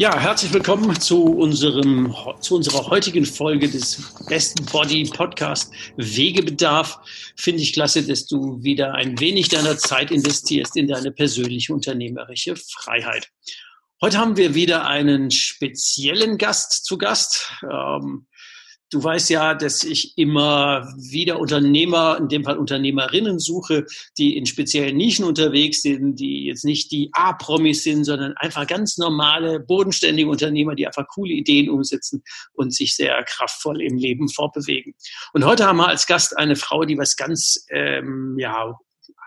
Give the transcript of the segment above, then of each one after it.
Ja, herzlich willkommen zu, unserem, zu unserer heutigen Folge des Best Body Podcast Wegebedarf. Finde ich klasse, dass du wieder ein wenig deiner Zeit investierst in deine persönliche unternehmerische Freiheit. Heute haben wir wieder einen speziellen Gast zu Gast. Ähm, du weißt ja, dass ich immer wieder Unternehmer, in dem Fall Unternehmerinnen suche, die in speziellen Nischen unterwegs sind, die jetzt nicht die A-Promis sind, sondern einfach ganz normale, bodenständige Unternehmer, die einfach coole Ideen umsetzen und sich sehr kraftvoll im Leben fortbewegen. Und heute haben wir als Gast eine Frau, die was ganz ähm, ja,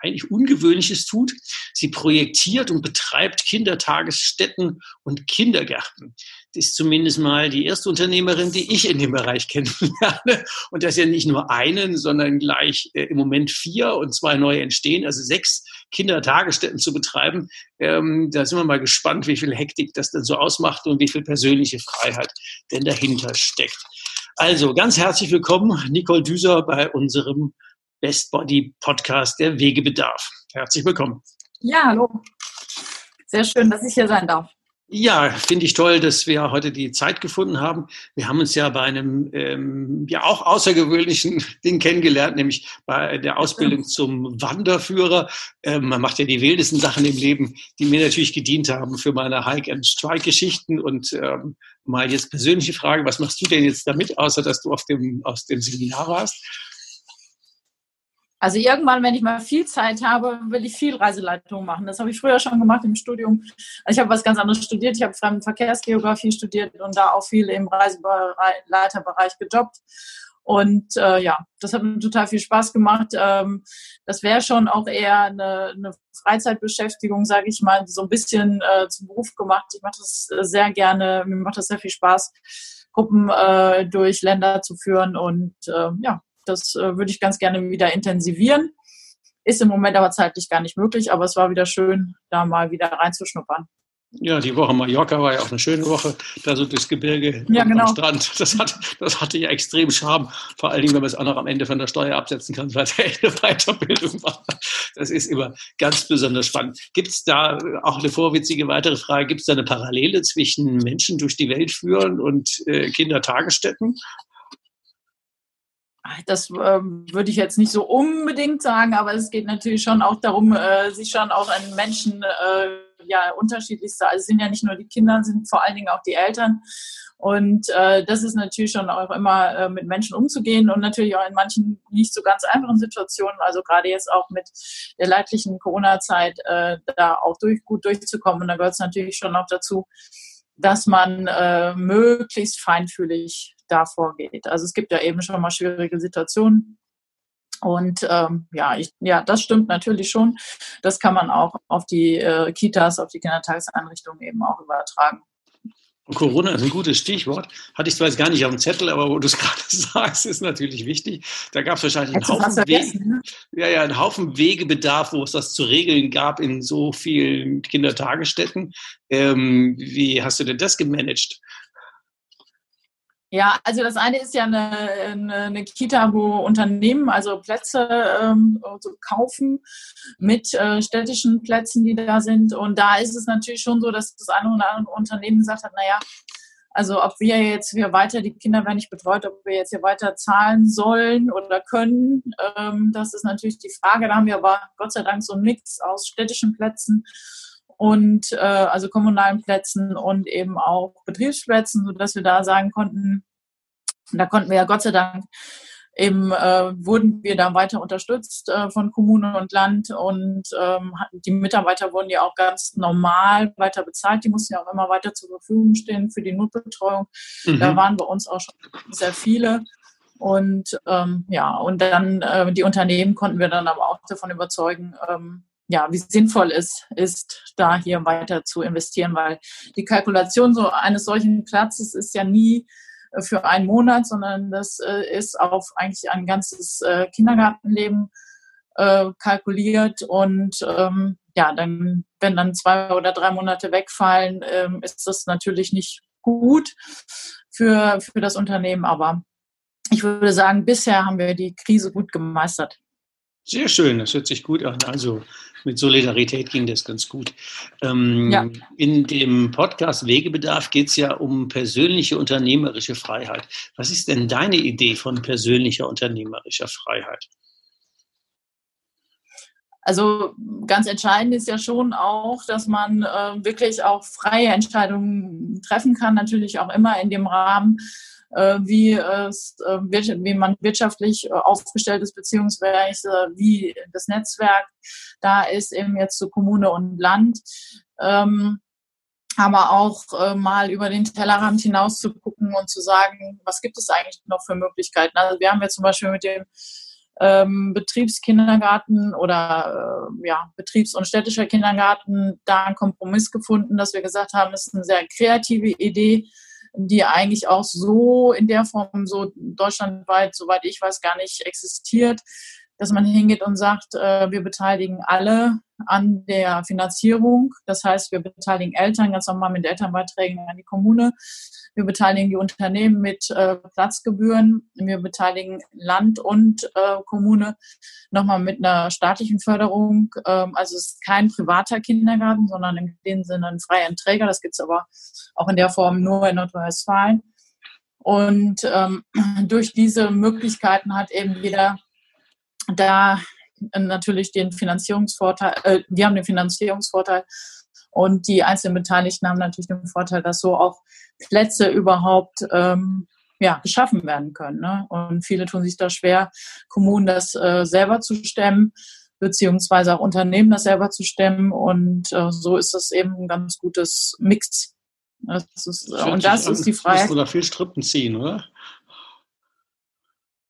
eigentlich Ungewöhnliches tut. Sie projektiert und betreibt Kindertagesstätten und Kindergärten. Ist zumindest mal die erste Unternehmerin, die ich in dem Bereich kennenlerne. Und das ja nicht nur einen, sondern gleich äh, im Moment vier und zwei neue entstehen, also sechs Kindertagesstätten zu betreiben. Ähm, da sind wir mal gespannt, wie viel Hektik das denn so ausmacht und wie viel persönliche Freiheit denn dahinter steckt. Also ganz herzlich willkommen, Nicole Düser, bei unserem Best Body Podcast der Wegebedarf. Herzlich willkommen. Ja, hallo. Sehr schön, dass ich hier sein darf. Ja, finde ich toll, dass wir heute die Zeit gefunden haben. Wir haben uns ja bei einem ähm, ja auch außergewöhnlichen Ding kennengelernt, nämlich bei der Ausbildung zum Wanderführer. Ähm, man macht ja die wildesten Sachen im Leben, die mir natürlich gedient haben für meine Hike-and-Strike-Geschichten. Und ähm, mal jetzt persönliche Frage, was machst du denn jetzt damit, außer dass du auf dem, aus dem Seminar warst? Also irgendwann, wenn ich mal viel Zeit habe, will ich viel Reiseleitung machen. Das habe ich früher schon gemacht im Studium. Also ich habe was ganz anderes studiert. Ich habe Fremdenverkehrsgeografie studiert und da auch viel im Reiseleiterbereich gejobbt. Und äh, ja, das hat mir total viel Spaß gemacht. Ähm, das wäre schon auch eher eine, eine Freizeitbeschäftigung, sage ich mal, so ein bisschen äh, zum Beruf gemacht. Ich mache das sehr gerne, mir macht das sehr viel Spaß, Gruppen äh, durch Länder zu führen und äh, ja, das äh, würde ich ganz gerne wieder intensivieren. Ist im Moment aber zeitlich gar nicht möglich, aber es war wieder schön, da mal wieder reinzuschnuppern. Ja, die Woche Mallorca war ja auch eine schöne Woche, da so durchs Gebirge ja, genau. am Strand. Das, hat, das hatte ja extrem Charme, vor allen Dingen, wenn man es auch noch am Ende von der Steuer absetzen kann, weil es ja echt eine Weiterbildung war. Das ist immer ganz besonders spannend. Gibt es da auch eine vorwitzige weitere Frage, gibt es da eine Parallele zwischen Menschen durch die Welt führen und äh, Kindertagesstätten? Das ähm, würde ich jetzt nicht so unbedingt sagen, aber es geht natürlich schon auch darum, äh, sich schon auch an Menschen äh, ja unterschiedlichste, also es sind ja nicht nur die Kinder, sind vor allen Dingen auch die Eltern. Und äh, das ist natürlich schon auch immer äh, mit Menschen umzugehen und natürlich auch in manchen nicht so ganz einfachen Situationen, also gerade jetzt auch mit der leidlichen Corona-Zeit, äh, da auch durch, gut durchzukommen. Und da gehört es natürlich schon auch dazu, dass man äh, möglichst feinfühlig da vorgeht. Also es gibt ja eben schon mal schwierige Situationen. Und ähm, ja, ich, ja, das stimmt natürlich schon. Das kann man auch auf die äh, Kitas, auf die Kindertageseinrichtungen eben auch übertragen. Corona ist ein gutes Stichwort. Hatte ich zwar jetzt gar nicht auf dem Zettel, aber wo du es gerade sagst, ist natürlich wichtig. Da gab es wahrscheinlich einen Haufen, Wege, ne? ja, ja, einen Haufen Wegebedarf, wo es das zu regeln gab in so vielen Kindertagesstätten. Ähm, wie hast du denn das gemanagt? Ja, also das eine ist ja eine, eine, eine Kita, wo Unternehmen also Plätze ähm, so kaufen mit äh, städtischen Plätzen, die da sind. Und da ist es natürlich schon so, dass das eine oder andere Unternehmen gesagt hat, naja, also ob wir jetzt hier weiter, die Kinder werden nicht betreut, ob wir jetzt hier weiter zahlen sollen oder können, ähm, das ist natürlich die Frage. Da haben wir aber Gott sei Dank so einen Mix aus städtischen Plätzen und äh, also kommunalen Plätzen und eben auch Betriebsplätzen, sodass wir da sagen konnten, da konnten wir ja Gott sei Dank eben äh, wurden wir da weiter unterstützt äh, von Kommune und Land und ähm, die Mitarbeiter wurden ja auch ganz normal weiter bezahlt. Die mussten ja auch immer weiter zur Verfügung stehen für die Notbetreuung. Mhm. Da waren bei uns auch schon sehr viele. Und ähm, ja, und dann äh, die Unternehmen konnten wir dann aber auch davon überzeugen, ähm, ja, wie sinnvoll es ist, da hier weiter zu investieren, weil die Kalkulation so eines solchen Platzes ist ja nie für einen Monat, sondern das äh, ist auf eigentlich ein ganzes äh, Kindergartenleben äh, kalkuliert und ähm, ja, dann, wenn dann zwei oder drei Monate wegfallen, ähm, ist das natürlich nicht gut für, für das Unternehmen, aber ich würde sagen, bisher haben wir die Krise gut gemeistert. Sehr schön, das hört sich gut an. Also mit Solidarität ging das ganz gut. Ähm, ja. In dem Podcast Wegebedarf geht es ja um persönliche unternehmerische Freiheit. Was ist denn deine Idee von persönlicher unternehmerischer Freiheit? Also ganz entscheidend ist ja schon auch, dass man äh, wirklich auch freie Entscheidungen treffen kann, natürlich auch immer in dem Rahmen, wie, es, äh, wie man wirtschaftlich äh, aufgestellt ist, beziehungsweise wie das Netzwerk da ist, eben jetzt zu Kommune und Land. Ähm, aber auch äh, mal über den Tellerrand hinaus zu gucken und zu sagen, was gibt es eigentlich noch für Möglichkeiten. Also wir haben ja zum Beispiel mit dem ähm, Betriebskindergarten oder äh, ja, Betriebs- und städtischer Kindergarten da einen Kompromiss gefunden, dass wir gesagt haben, das ist eine sehr kreative Idee, die eigentlich auch so in der Form so deutschlandweit, soweit ich weiß, gar nicht existiert, dass man hingeht und sagt, äh, wir beteiligen alle an der Finanzierung. Das heißt, wir beteiligen Eltern ganz normal mit Elternbeiträgen an die Kommune. Wir beteiligen die Unternehmen mit äh, Platzgebühren. Wir beteiligen Land und äh, Kommune nochmal mit einer staatlichen Förderung. Ähm, also es ist kein privater Kindergarten, sondern in dem Sinne ein freier Träger. Das gibt es aber auch in der Form nur in Nordrhein-Westfalen. Und ähm, durch diese Möglichkeiten hat eben jeder da natürlich den Finanzierungsvorteil, äh, wir haben den Finanzierungsvorteil und die einzelnen Beteiligten haben natürlich den Vorteil, dass so auch Plätze überhaupt ähm, ja, geschaffen werden können. Ne? Und viele tun sich da schwer, Kommunen das äh, selber zu stemmen, beziehungsweise auch Unternehmen das selber zu stemmen. Und äh, so ist das eben ein ganz gutes Mix. Das ist, und das ist die Frage. Oder viel Strippen ziehen, oder?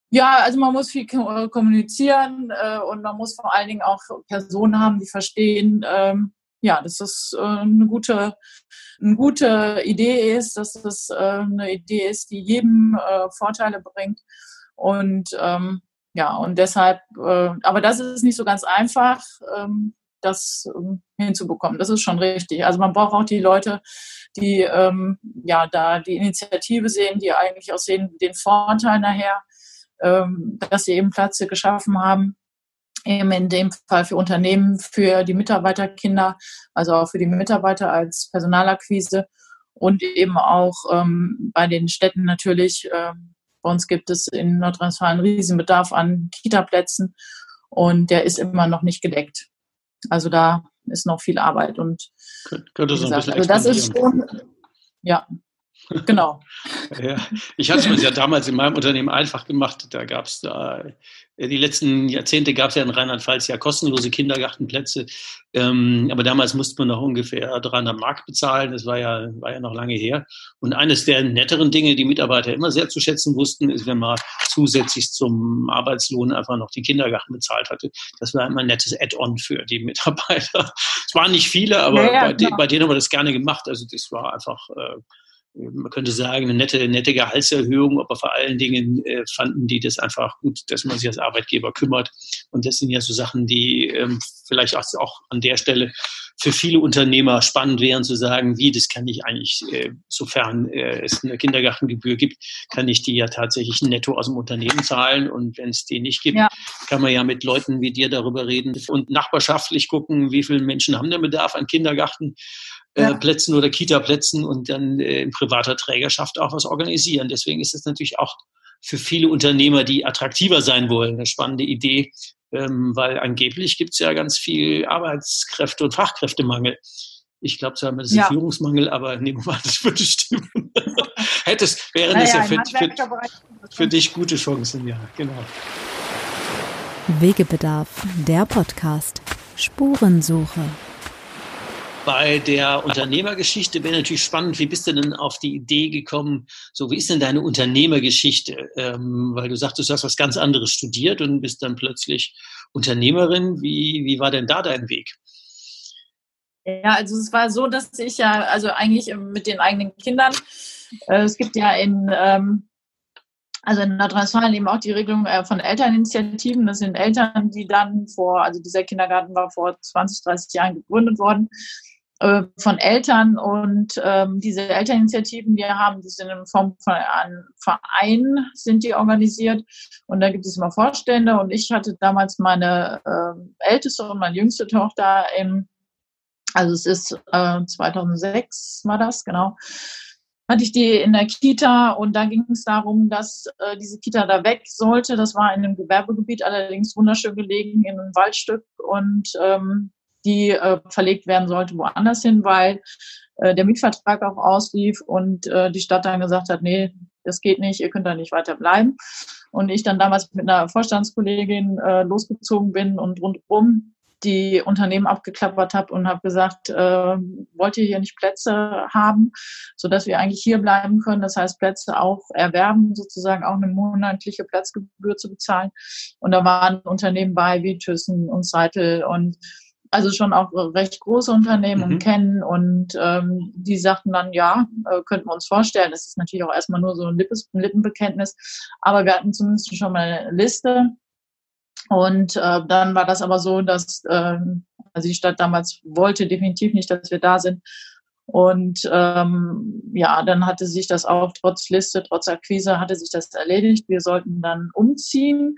Ja, also man muss viel kommunizieren äh, und man muss vor allen Dingen auch Personen haben, die verstehen, ähm, ja, dass das äh, eine gute, eine gute Idee ist, dass das äh, eine Idee ist, die jedem äh, Vorteile bringt. Und ähm, ja, und deshalb, äh, aber das ist nicht so ganz einfach, ähm, das ähm, hinzubekommen. Das ist schon richtig. Also man braucht auch die Leute, die ähm, ja da die Initiative sehen, die eigentlich auch sehen den Vorteil nachher ähm, dass sie eben Plätze geschaffen haben, eben in dem Fall für Unternehmen, für die Mitarbeiterkinder, also auch für die Mitarbeiter als Personalakquise und eben auch ähm, bei den Städten natürlich. Ähm, bei uns gibt es in Nordrhein-Westfalen Riesenbedarf an Kita-Plätzen und der ist immer noch nicht gedeckt. Also da ist noch viel Arbeit und könnte so ein bisschen also das ist schon, ja, Genau. ja, ich hatte es mir ja damals in meinem Unternehmen einfach gemacht. Da gab es da, die letzten Jahrzehnte gab es ja in Rheinland-Pfalz ja kostenlose Kindergartenplätze. Ähm, aber damals musste man noch ungefähr 300 Mark bezahlen. Das war ja, war ja noch lange her. Und eines der netteren Dinge, die Mitarbeiter immer sehr zu schätzen wussten, ist, wenn man zusätzlich zum Arbeitslohn einfach noch die Kindergarten bezahlt hatte. Das war immer ein nettes Add-on für die Mitarbeiter. Es waren nicht viele, aber ja, ja, bei, de bei, denen haben wir das gerne gemacht. Also das war einfach äh, man könnte sagen, eine nette, nette Gehaltserhöhung, aber vor allen Dingen äh, fanden die das einfach gut, dass man sich als Arbeitgeber kümmert. Und das sind ja so Sachen, die ähm, vielleicht auch, auch an der Stelle für viele Unternehmer spannend wären zu sagen, wie, das kann ich eigentlich, äh, sofern äh, es eine Kindergartengebühr gibt, kann ich die ja tatsächlich netto aus dem Unternehmen zahlen. Und wenn es die nicht gibt, ja. kann man ja mit Leuten wie dir darüber reden und nachbarschaftlich gucken, wie viele Menschen haben denn Bedarf an Kindergarten äh, Plätzen oder Kita-Plätzen und dann äh, in privater Trägerschaft auch was organisieren. Deswegen ist es natürlich auch für viele Unternehmer, die attraktiver sein wollen, eine spannende Idee, ähm, weil angeblich gibt es ja ganz viel Arbeitskräfte- und Fachkräftemangel. Ich glaube zwar, das ist ja. Führungsmangel, aber nehmen wir mal, das würde stimmen. hättest, wären naja, es ja für, für, für dich gute Chancen, ja, genau. Wegebedarf, der Podcast. Spurensuche. Bei der Unternehmergeschichte wäre natürlich spannend, wie bist du denn auf die Idee gekommen, so wie ist denn deine Unternehmergeschichte? Ähm, weil du sagtest, du hast was ganz anderes studiert und bist dann plötzlich Unternehmerin. Wie, wie war denn da dein Weg? Ja, also es war so, dass ich ja, also eigentlich mit den eigenen Kindern, äh, es gibt ja in, ähm, also in Nordrhein-Westfalen eben auch die Regelung äh, von Elterninitiativen. Das sind Eltern, die dann vor, also dieser Kindergarten war vor 20, 30 Jahren gegründet worden äh, von Eltern und ähm, diese Elterninitiativen, die haben, die sind in Form von einem Verein, sind die organisiert und da gibt es immer Vorstände und ich hatte damals meine äh, älteste und meine jüngste Tochter im also es ist äh, 2006 war das, genau. Hatte ich die in der Kita und da ging es darum, dass äh, diese Kita da weg sollte. Das war in einem Gewerbegebiet, allerdings wunderschön gelegen in einem Waldstück und ähm, die äh, verlegt werden sollte woanders hin, weil äh, der Mietvertrag auch auslief und äh, die Stadt dann gesagt hat, nee, das geht nicht, ihr könnt da nicht weiter bleiben. Und ich dann damals mit einer Vorstandskollegin äh, losgezogen bin und rundherum die Unternehmen abgeklappert habe und habe gesagt, äh, wollt ihr hier nicht Plätze haben, so dass wir eigentlich hier bleiben können. Das heißt, Plätze auch erwerben, sozusagen auch eine monatliche Platzgebühr zu bezahlen. Und da waren Unternehmen bei wie Thyssen und Seitel und also schon auch recht große Unternehmen mhm. kennen und ähm, die sagten dann, ja, äh, könnten wir uns vorstellen. Das ist natürlich auch erstmal nur so ein, Lippes, ein Lippenbekenntnis, aber wir hatten zumindest schon mal eine Liste und äh, dann war das aber so, dass äh, also die Stadt damals wollte definitiv nicht, dass wir da sind. Und ähm, ja, dann hatte sich das auch trotz Liste, trotz Akquise, hatte sich das erledigt. Wir sollten dann umziehen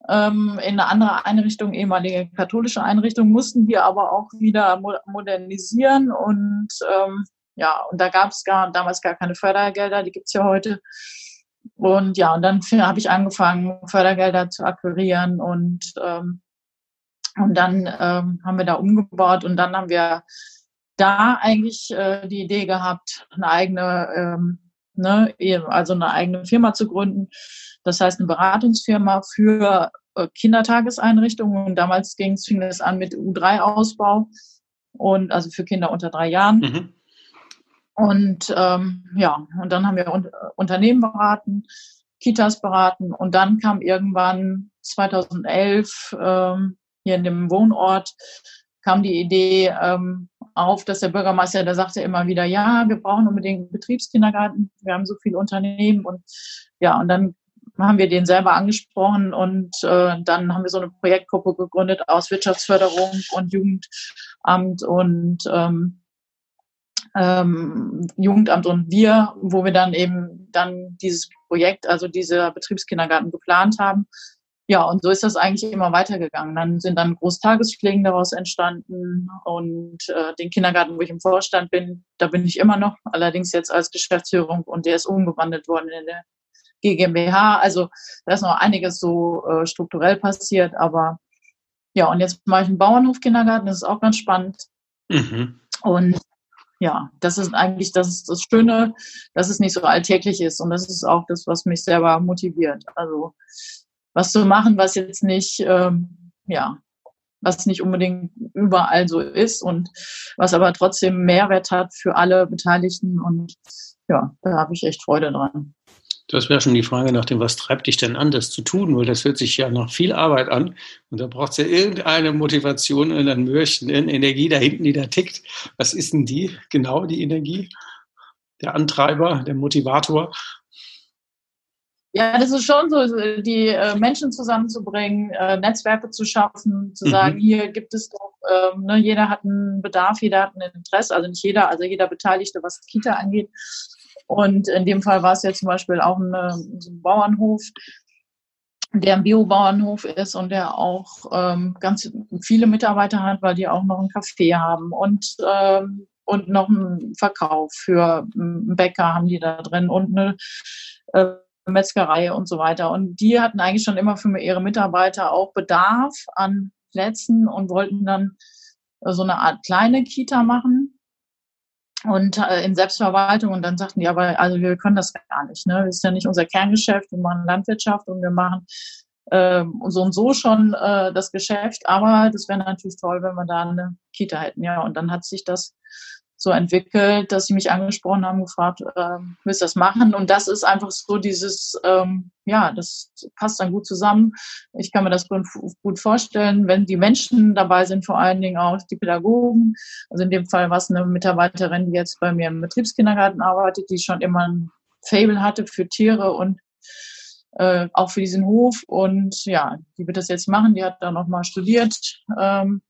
in eine andere Einrichtung, ehemalige katholische Einrichtung, mussten wir aber auch wieder modernisieren. Und ähm, ja, und da gab es gar, damals gar keine Fördergelder, die gibt's ja heute. Und ja, und dann habe ich angefangen, Fördergelder zu akquirieren und, ähm, und dann ähm, haben wir da umgebaut und dann haben wir da eigentlich äh, die Idee gehabt, eine eigene, ähm, ne, also eine eigene Firma zu gründen. Das heißt, eine Beratungsfirma für äh, Kindertageseinrichtungen. Und damals ging fing es an mit U3-Ausbau und also für Kinder unter drei Jahren. Mhm. Und ähm, ja, und dann haben wir un Unternehmen beraten, Kitas beraten und dann kam irgendwann 2011 ähm, hier in dem Wohnort kam die Idee ähm, auf, dass der Bürgermeister, der sagte immer wieder, ja, wir brauchen unbedingt einen Betriebskindergarten, wir haben so viele Unternehmen und ja, und dann haben wir den selber angesprochen und äh, dann haben wir so eine Projektgruppe gegründet aus Wirtschaftsförderung und Jugendamt und ähm, ähm, Jugendamt und wir, wo wir dann eben dann dieses Projekt, also dieser Betriebskindergarten geplant haben. Ja, und so ist das eigentlich immer weitergegangen. Dann sind dann Großtagespflegen daraus entstanden und äh, den Kindergarten, wo ich im Vorstand bin, da bin ich immer noch, allerdings jetzt als Geschäftsführung und der ist umgewandelt worden in der GmbH. Also da ist noch einiges so äh, strukturell passiert, aber ja, und jetzt mache ich einen Bauernhof-Kindergarten, das ist auch ganz spannend. Mhm. Und ja, das ist eigentlich das, ist das Schöne, dass es nicht so alltäglich ist. Und das ist auch das, was mich selber motiviert. Also was zu machen, was jetzt nicht, ähm, ja, was nicht unbedingt überall so ist und was aber trotzdem Mehrwert hat für alle Beteiligten. Und ja, da habe ich echt Freude dran. Das wäre schon die Frage nach dem, was treibt dich denn an, das zu tun? Weil das hört sich ja nach viel Arbeit an. Und da braucht es ja irgendeine Motivation und ein Mürchen, eine Energie da hinten, die da tickt. Was ist denn die, genau die Energie? Der Antreiber, der Motivator? Ja, das ist schon so, die äh, Menschen zusammenzubringen, äh, Netzwerke zu schaffen, zu mhm. sagen, hier gibt es doch, ähm, ne, jeder hat einen Bedarf, jeder hat ein Interesse, also nicht jeder, also jeder Beteiligte, was Kita angeht. Und in dem Fall war es ja zum Beispiel auch eine, so ein Bauernhof, der ein Biobauernhof ist und der auch ähm, ganz viele Mitarbeiter hat, weil die auch noch ein Café haben und, ähm, und noch einen Verkauf für einen Bäcker haben die da drin und eine äh, Metzgerei und so weiter. Und die hatten eigentlich schon immer für ihre Mitarbeiter auch Bedarf an Plätzen und wollten dann so eine Art kleine Kita machen und äh, in Selbstverwaltung und dann sagten die aber, also wir können das gar nicht, ne? Das ist ja nicht unser Kerngeschäft, wir machen Landwirtschaft und wir machen ähm, so und so schon äh, das Geschäft, aber das wäre natürlich toll, wenn wir da eine Kita hätten, ja. Und dann hat sich das so entwickelt, dass sie mich angesprochen haben, gefragt, ähm, willst du das machen? Und das ist einfach so dieses, ähm, ja, das passt dann gut zusammen. Ich kann mir das gut vorstellen, wenn die Menschen dabei sind, vor allen Dingen auch die Pädagogen. Also in dem Fall war es eine Mitarbeiterin, die jetzt bei mir im Betriebskindergarten arbeitet, die schon immer ein Fable hatte für Tiere und äh, auch für diesen Hof. Und ja, die wird das jetzt machen. Die hat da nochmal studiert. Ähm,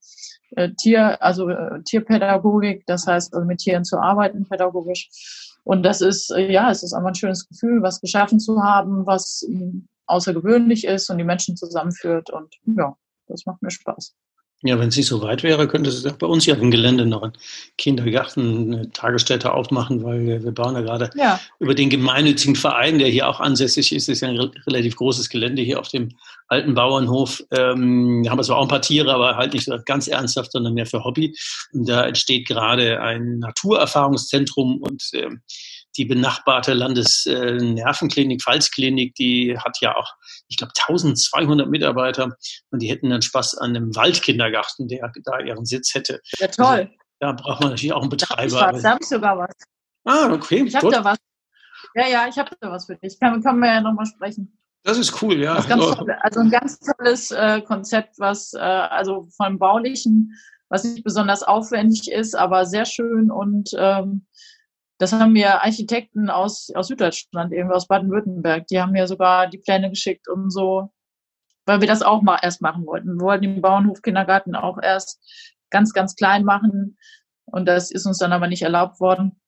äh, Tier, also äh, Tierpädagogik, das heißt also mit Tieren zu arbeiten pädagogisch. Und das ist, äh, ja, es ist einfach ein schönes Gefühl, was geschaffen zu haben, was ähm, außergewöhnlich ist und die Menschen zusammenführt. Und ja, das macht mir Spaß. Ja, wenn es nicht so weit wäre, könnte es bei uns ja im Gelände noch einen Kindergarten, eine Tagesstätte aufmachen, weil wir, wir bauen ja gerade ja. über den gemeinnützigen Verein, der hier auch ansässig ist, das ist ja ein relativ großes Gelände hier auf dem alten Bauernhof. Ähm, haben wir zwar auch ein paar Tiere, aber halt nicht so ganz ernsthaft, sondern mehr für Hobby. Und da entsteht gerade ein Naturerfahrungszentrum und ähm, die benachbarte Landesnervenklinik, Pfalzklinik, die hat ja auch, ich glaube, 1200 Mitarbeiter und die hätten dann Spaß an einem Waldkindergarten, der da ihren Sitz hätte. Ja, toll. Also, da braucht man natürlich auch einen Betreiber. Da habe ich sogar was. Ah, okay. Ich habe da was. Ja, ja, ich habe da was für dich. Kann, können wir ja nochmal sprechen. Das ist cool, ja. Also, toll, also ein ganz tolles äh, Konzept, was äh, also vom Baulichen, was nicht besonders aufwendig ist, aber sehr schön und ähm, das haben mir Architekten aus, aus Süddeutschland, irgendwie aus Baden-Württemberg, die haben mir sogar die Pläne geschickt und so, weil wir das auch mal erst machen wollten. Wir wollten den Bauernhof-Kindergarten auch erst ganz, ganz klein machen und das ist uns dann aber nicht erlaubt worden.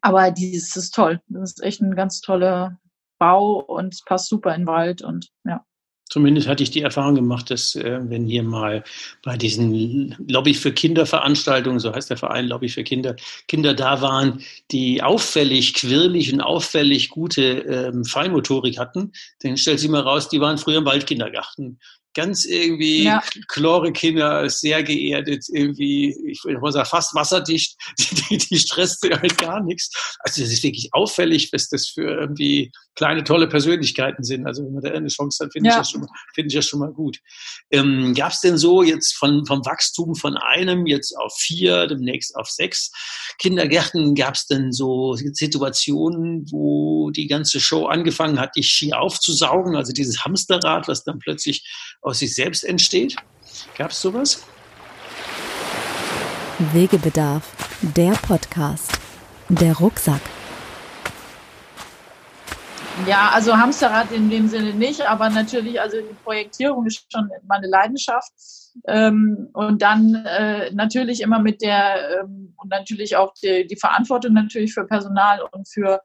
Aber dieses ist toll. Das ist echt ein ganz toller Bau und es passt super in den Wald und ja. Zumindest hatte ich die Erfahrung gemacht, dass äh, wenn hier mal bei diesen Lobby für Kinder Veranstaltungen, so heißt der Verein Lobby für Kinder, Kinder da waren, die auffällig quirlig und auffällig gute ähm, Feinmotorik hatten, dann stellt sie mal raus, die waren früher im Waldkindergarten ganz irgendwie ja. Chlore-Kinder, sehr geerdet, irgendwie, ich würde mal sagen, fast wasserdicht, die, die stresst halt gar nichts. Also das ist wirklich auffällig, was das für irgendwie kleine, tolle Persönlichkeiten sind. Also wenn man da eine Chance hat, finde ja. ich, das schon mal, finde ich das schon mal gut. Ähm, Gab es denn so jetzt von, vom Wachstum von einem jetzt auf vier, demnächst auf sechs Kindergärten, gab es denn so Situationen, wo die ganze Show angefangen hat, dich schier aufzusaugen, also dieses Hamsterrad, was dann plötzlich aus sich selbst entsteht? Gab es sowas? Wegebedarf, der Podcast, der Rucksack. Ja, also Hamsterrad in dem Sinne nicht, aber natürlich, also die Projektierung ist schon meine Leidenschaft. Ähm, und dann äh, natürlich immer mit der, ähm, und natürlich auch die, die Verantwortung natürlich für Personal und für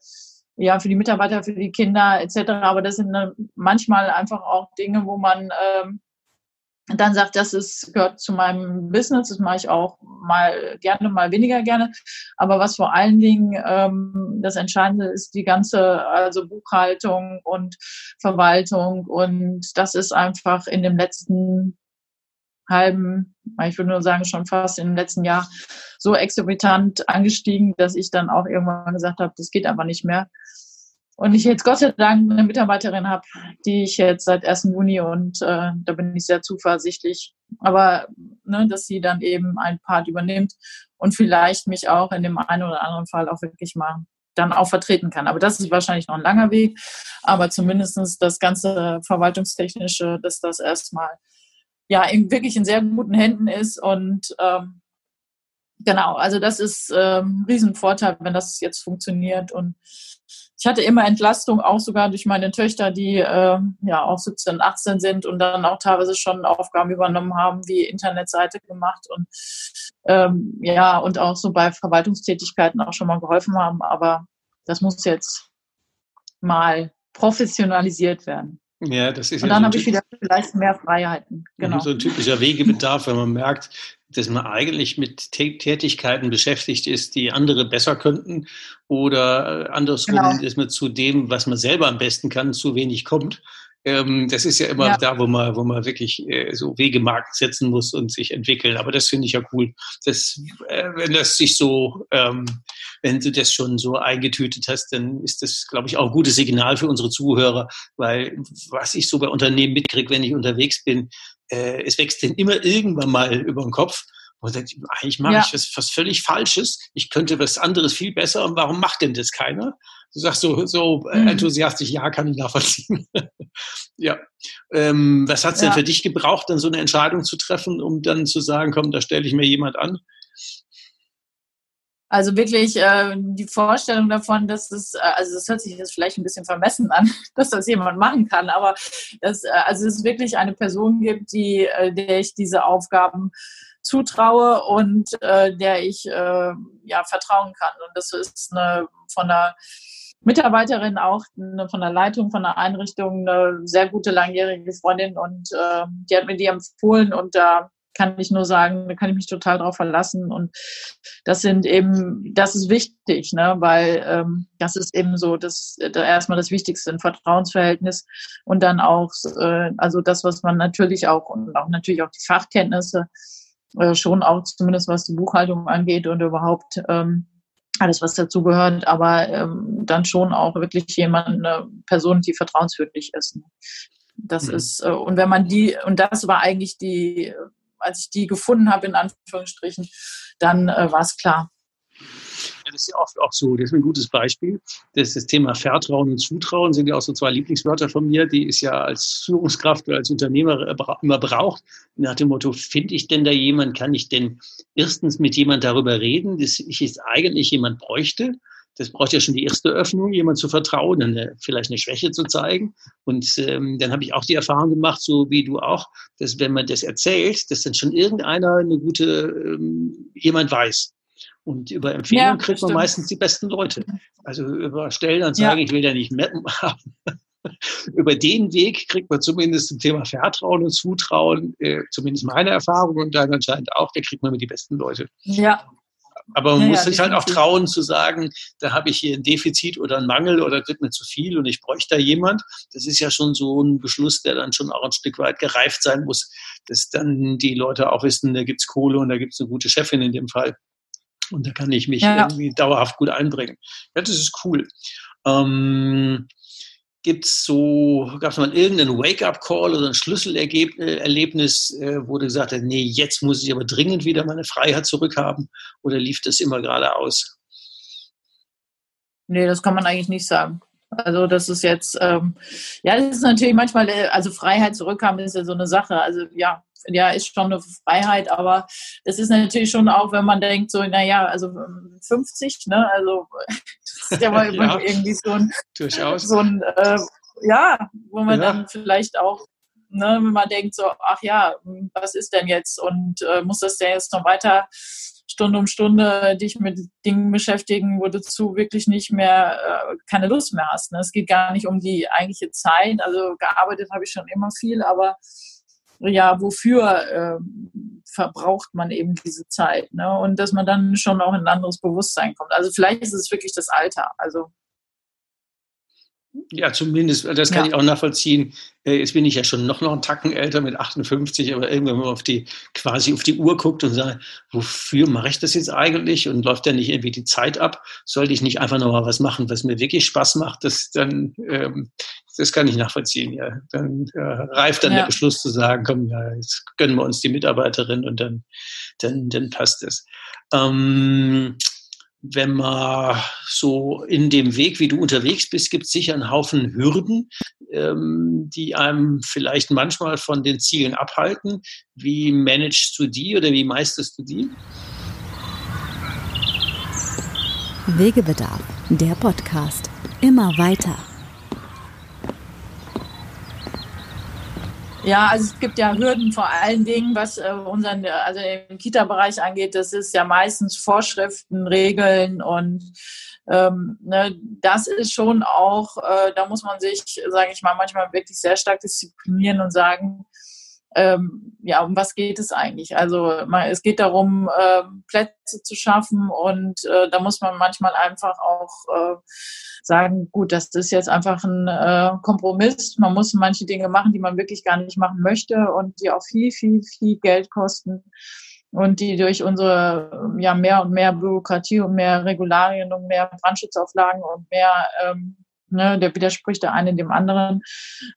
ja, für die Mitarbeiter, für die Kinder etc. Aber das sind äh, manchmal einfach auch Dinge, wo man ähm, dann sagt, das ist, gehört zu meinem Business, das mache ich auch mal gerne, mal weniger gerne. Aber was vor allen Dingen ähm, das Entscheidende ist, die ganze also Buchhaltung und Verwaltung. Und das ist einfach in dem letzten halben, ich würde nur sagen, schon fast im letzten Jahr so exorbitant angestiegen, dass ich dann auch irgendwann gesagt habe, das geht aber nicht mehr. Und ich jetzt Gott sei Dank eine Mitarbeiterin habe, die ich jetzt seit 1. Juni und äh, da bin ich sehr zuversichtlich. Aber ne, dass sie dann eben ein Part übernimmt und vielleicht mich auch in dem einen oder anderen Fall auch wirklich mal dann auch vertreten kann. Aber das ist wahrscheinlich noch ein langer Weg. Aber zumindestens das ganze Verwaltungstechnische, dass das erstmal ja in, wirklich in sehr guten Händen ist und ähm, genau, also das ist ähm, ein Riesenvorteil, wenn das jetzt funktioniert und ich hatte immer Entlastung, auch sogar durch meine Töchter, die äh, ja auch 17, 18 sind und dann auch teilweise schon Aufgaben übernommen haben, wie Internetseite gemacht und ähm, ja, und auch so bei Verwaltungstätigkeiten auch schon mal geholfen haben. Aber das muss jetzt mal professionalisiert werden. Ja, das ist Und ja dann so habe ich wieder vielleicht mehr Freiheiten. Genau. So ein typischer Wegebedarf, wenn man merkt, dass man eigentlich mit Tätigkeiten beschäftigt ist, die andere besser könnten oder äh, andersrum, genau. dass man zu dem, was man selber am besten kann, zu wenig kommt. Ähm, das ist ja immer ja. da, wo man, wo man wirklich äh, so Wegemarkt setzen muss und sich entwickeln. Aber das finde ich ja cool. Das, äh, wenn das sich so, ähm, wenn du das schon so eingetütet hast, dann ist das, glaube ich, auch ein gutes Signal für unsere Zuhörer, weil was ich so bei Unternehmen mitkriege, wenn ich unterwegs bin, äh, es wächst denen immer irgendwann mal über den Kopf. Und sagt, eigentlich mache ja. ich was, was völlig Falsches. Ich könnte was anderes viel besser. Und warum macht denn das keiner? Du sagst so, so mhm. enthusiastisch, ja, kann ich nachvollziehen. ja. Ähm, was hat es ja. denn für dich gebraucht, dann so eine Entscheidung zu treffen, um dann zu sagen, komm, da stelle ich mir jemand an? Also wirklich äh, die Vorstellung davon, dass es, äh, also das hört sich jetzt vielleicht ein bisschen vermessen an, dass das jemand machen kann, aber dass äh, also es wirklich eine Person gibt, die, äh, der ich diese Aufgaben zutraue und äh, der ich äh, ja vertrauen kann. Und das ist eine von der Mitarbeiterin auch eine, von der Leitung von der Einrichtung eine sehr gute langjährige Freundin und äh, die hat mir die empfohlen und da kann ich nur sagen, da kann ich mich total drauf verlassen. Und das sind eben, das ist wichtig, ne? weil ähm, das ist eben so, das da erstmal das Wichtigste, ein Vertrauensverhältnis und dann auch, äh, also das, was man natürlich auch und auch natürlich auch die Fachkenntnisse äh, schon auch zumindest was die Buchhaltung angeht und überhaupt ähm, alles, was dazugehört, aber ähm, dann schon auch wirklich jemand, eine Person, die vertrauenswürdig ist. Ne? Das mhm. ist, äh, und wenn man die, und das war eigentlich die als ich die gefunden habe, in Anführungsstrichen, dann äh, war es klar. Ja, das ist ja oft auch so, das ist ein gutes Beispiel. Das, das Thema Vertrauen und Zutrauen sind ja auch so zwei Lieblingswörter von mir, die ist ja als Führungskraft oder als Unternehmer immer braucht. Nach dem Motto, finde ich denn da jemand, kann ich denn erstens mit jemand darüber reden, dass ich jetzt eigentlich jemand bräuchte? Das braucht ja schon die erste Öffnung, jemand zu vertrauen, eine, vielleicht eine Schwäche zu zeigen. Und ähm, dann habe ich auch die Erfahrung gemacht, so wie du auch, dass wenn man das erzählt, dass dann schon irgendeiner eine gute, ähm, jemand weiß. Und über Empfehlungen ja, kriegt man stimmt. meistens die besten Leute. Also über Stellenanzeigen, ja. ich will ja nicht mehr haben. über den Weg kriegt man zumindest zum Thema Vertrauen und Zutrauen, äh, zumindest meine Erfahrung und dann anscheinend auch, da kriegt man mit die besten Leute. Ja, aber man ja, muss ja, sich halt auch trauen zu sagen, da habe ich hier ein Defizit oder einen Mangel oder wird mir zu viel und ich bräuchte da jemand. Das ist ja schon so ein Beschluss, der dann schon auch ein Stück weit gereift sein muss, dass dann die Leute auch wissen, da gibt's Kohle und da gibt's eine gute Chefin in dem Fall. Und da kann ich mich ja. irgendwie dauerhaft gut einbringen. Ja, das ist cool. Ähm, Gibt es so, gab es mal irgendeinen Wake-up-Call oder ein Schlüsselerlebnis, äh, wo du gesagt hast, nee, jetzt muss ich aber dringend wieder meine Freiheit zurückhaben? Oder lief das immer geradeaus? Nee, das kann man eigentlich nicht sagen. Also das ist jetzt, ähm, ja, das ist natürlich manchmal, äh, also Freiheit zurückhaben ist ja so eine Sache. Also ja, ja, ist schon eine Freiheit, aber das ist natürlich schon auch, wenn man denkt, so, naja, also 50, ne, also das ist ja mal ja, irgendwie so ein, durchaus. so ein, äh, ja, wo man ja. dann vielleicht auch, ne, wenn man denkt so, ach ja, was ist denn jetzt und äh, muss das denn jetzt noch weiter Stunde um Stunde dich mit Dingen beschäftigen, wo du zu wirklich nicht mehr äh, keine Lust mehr hast. Ne? Es geht gar nicht um die eigentliche Zeit. Also gearbeitet habe ich schon immer viel, aber ja, wofür äh, verbraucht man eben diese Zeit? Ne? Und dass man dann schon auch in ein anderes Bewusstsein kommt. Also vielleicht ist es wirklich das Alter. Also ja, zumindest, das kann ja. ich auch nachvollziehen. Äh, jetzt bin ich ja schon noch, noch einen Tacken älter mit 58, aber irgendwann, wenn man auf die, quasi auf die Uhr guckt und sagt, wofür mache ich das jetzt eigentlich? Und läuft dann nicht irgendwie die Zeit ab? Sollte ich nicht einfach nochmal was machen, was mir wirklich Spaß macht? Das dann, ähm, das kann ich nachvollziehen, ja. Dann äh, reift dann ja. der Beschluss zu sagen, komm, ja, jetzt gönnen wir uns die Mitarbeiterin und dann, dann, dann passt es. Ähm, wenn man so in dem Weg, wie du unterwegs bist, gibt es sicher einen Haufen Hürden, ähm, die einem vielleicht manchmal von den Zielen abhalten. Wie managst du die oder wie meisterst du die? Wegebedarf, der Podcast. Immer weiter. Ja, also es gibt ja Hürden vor allen Dingen, was äh, unseren, also im Kita-Bereich angeht. Das ist ja meistens Vorschriften, Regeln und ähm, ne, das ist schon auch, äh, da muss man sich, sage ich mal, manchmal wirklich sehr stark disziplinieren und sagen, ähm, ja, um was geht es eigentlich? Also man, es geht darum, äh, Plätze zu schaffen und äh, da muss man manchmal einfach auch äh, sagen, gut, das ist jetzt einfach ein äh, Kompromiss. Man muss manche Dinge machen, die man wirklich gar nicht machen möchte und die auch viel, viel, viel Geld kosten und die durch unsere ja mehr und mehr Bürokratie und mehr Regularien und mehr Brandschutzauflagen und mehr ähm, ne, der widerspricht der eine dem anderen.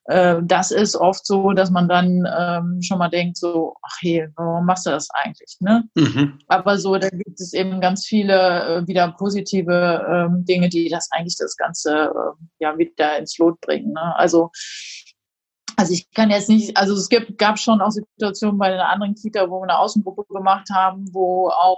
Äh, das ist oft so, dass man dann ähm, schon mal denkt, so, ach hey, warum machst du das eigentlich? Ne? Mhm. Aber so, da gibt es eben ganz viele äh, wieder positive ähm, Dinge, die das eigentlich das Ganze äh, ja wieder ins Lot bringen. Ne? Also also ich kann jetzt nicht, also es gibt, gab schon auch Situationen bei einer anderen Kita, wo wir eine Außengruppe gemacht haben, wo auch